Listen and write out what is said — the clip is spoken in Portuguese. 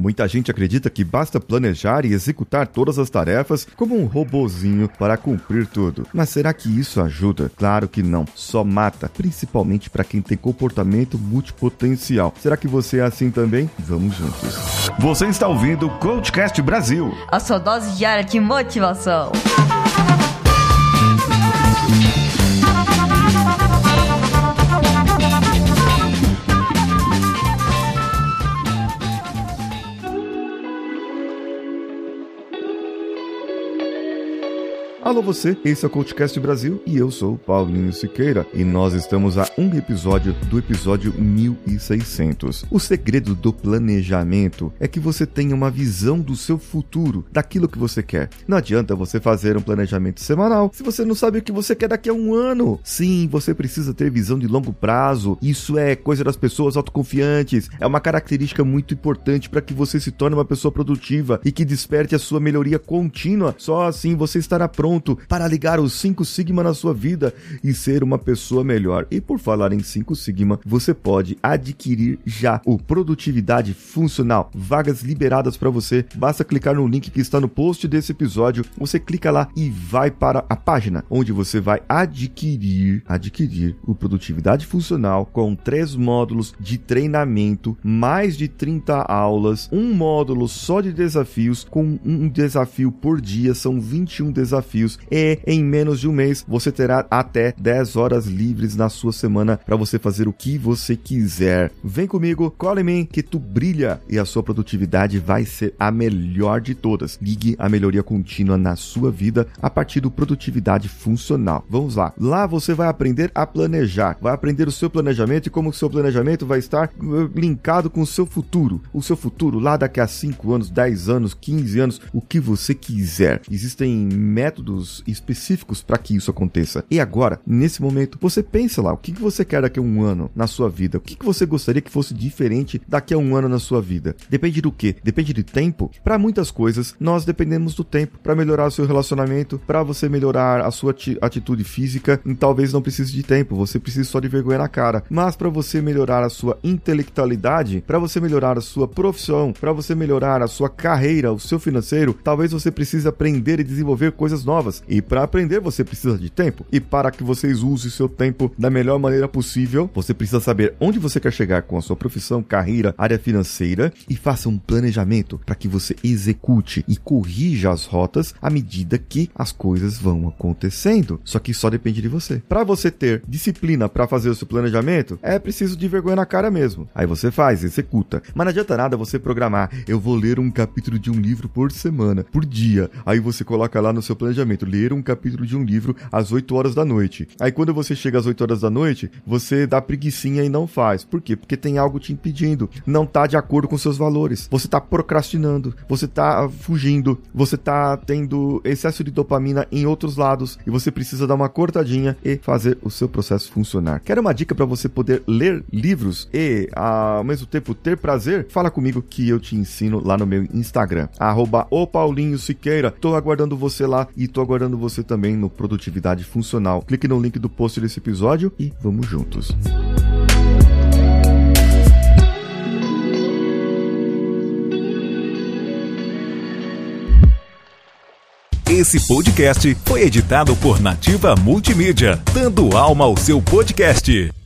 Muita gente acredita que basta planejar e executar todas as tarefas como um robozinho para cumprir tudo. Mas será que isso ajuda? Claro que não. Só mata, principalmente para quem tem comportamento multipotencial. Será que você é assim também? Vamos juntos. Você está ouvindo o Coachcast Brasil. A sua dose diária de motivação. Alô você, esse é o CoachCast Brasil e eu sou Paulinho Siqueira e nós estamos a um episódio do episódio 1600. O segredo do planejamento é que você tenha uma visão do seu futuro, daquilo que você quer. Não adianta você fazer um planejamento semanal se você não sabe o que você quer daqui a um ano. Sim, você precisa ter visão de longo prazo. Isso é coisa das pessoas autoconfiantes. É uma característica muito importante para que você se torne uma pessoa produtiva e que desperte a sua melhoria contínua. Só assim você estará pronto para ligar os 5 Sigma na sua vida e ser uma pessoa melhor. E por falar em 5 Sigma, você pode adquirir já o Produtividade Funcional, vagas liberadas para você. Basta clicar no link que está no post desse episódio. Você clica lá e vai para a página onde você vai adquirir, adquirir o Produtividade Funcional com três módulos de treinamento, mais de 30 aulas, um módulo só de desafios com um desafio por dia, são 21 desafios desafios e em menos de um mês você terá até 10 horas livres na sua semana para você fazer o que você quiser. Vem comigo, cola em mim que tu brilha e a sua produtividade vai ser a melhor de todas. Ligue a melhoria contínua na sua vida a partir do produtividade funcional. Vamos lá. Lá você vai aprender a planejar, vai aprender o seu planejamento e como o seu planejamento vai estar uh, linkado com o seu futuro. O seu futuro lá daqui a 5 anos, 10 anos, 15 anos, o que você quiser. Existem métodos métodos específicos para que isso aconteça. E agora, nesse momento, você pensa lá, o que, que você quer daqui a um ano na sua vida? O que, que você gostaria que fosse diferente daqui a um ano na sua vida? Depende do que? Depende de tempo? Para muitas coisas, nós dependemos do tempo para melhorar o seu relacionamento, para você melhorar a sua atitude física, e talvez não precise de tempo, você precisa só de vergonha na cara. Mas para você melhorar a sua intelectualidade, para você melhorar a sua profissão, para você melhorar a sua carreira, o seu financeiro, talvez você precise aprender e desenvolver coisas novas novas. E para aprender você precisa de tempo. E para que vocês usem seu tempo da melhor maneira possível, você precisa saber onde você quer chegar com a sua profissão, carreira, área financeira e faça um planejamento para que você execute e corrija as rotas à medida que as coisas vão acontecendo. Só que só depende de você. Para você ter disciplina para fazer o seu planejamento, é preciso de vergonha na cara mesmo. Aí você faz, executa. Mas não adianta nada você programar. Eu vou ler um capítulo de um livro por semana, por dia. Aí você coloca lá no seu planejamento ler um capítulo de um livro às 8 horas da noite. Aí quando você chega às 8 horas da noite, você dá preguiçinha e não faz. Por quê? Porque tem algo te impedindo. Não tá de acordo com seus valores. Você tá procrastinando, você tá fugindo, você tá tendo excesso de dopamina em outros lados e você precisa dar uma cortadinha e fazer o seu processo funcionar. Quer uma dica para você poder ler livros e ao mesmo tempo ter prazer? Fala comigo que eu te ensino lá no meu Instagram, arroba. Tô aguardando você lá e tô aguardando você também no Produtividade Funcional. Clique no link do post desse episódio e vamos juntos. Esse podcast foi editado por Nativa Multimídia, dando alma ao seu podcast.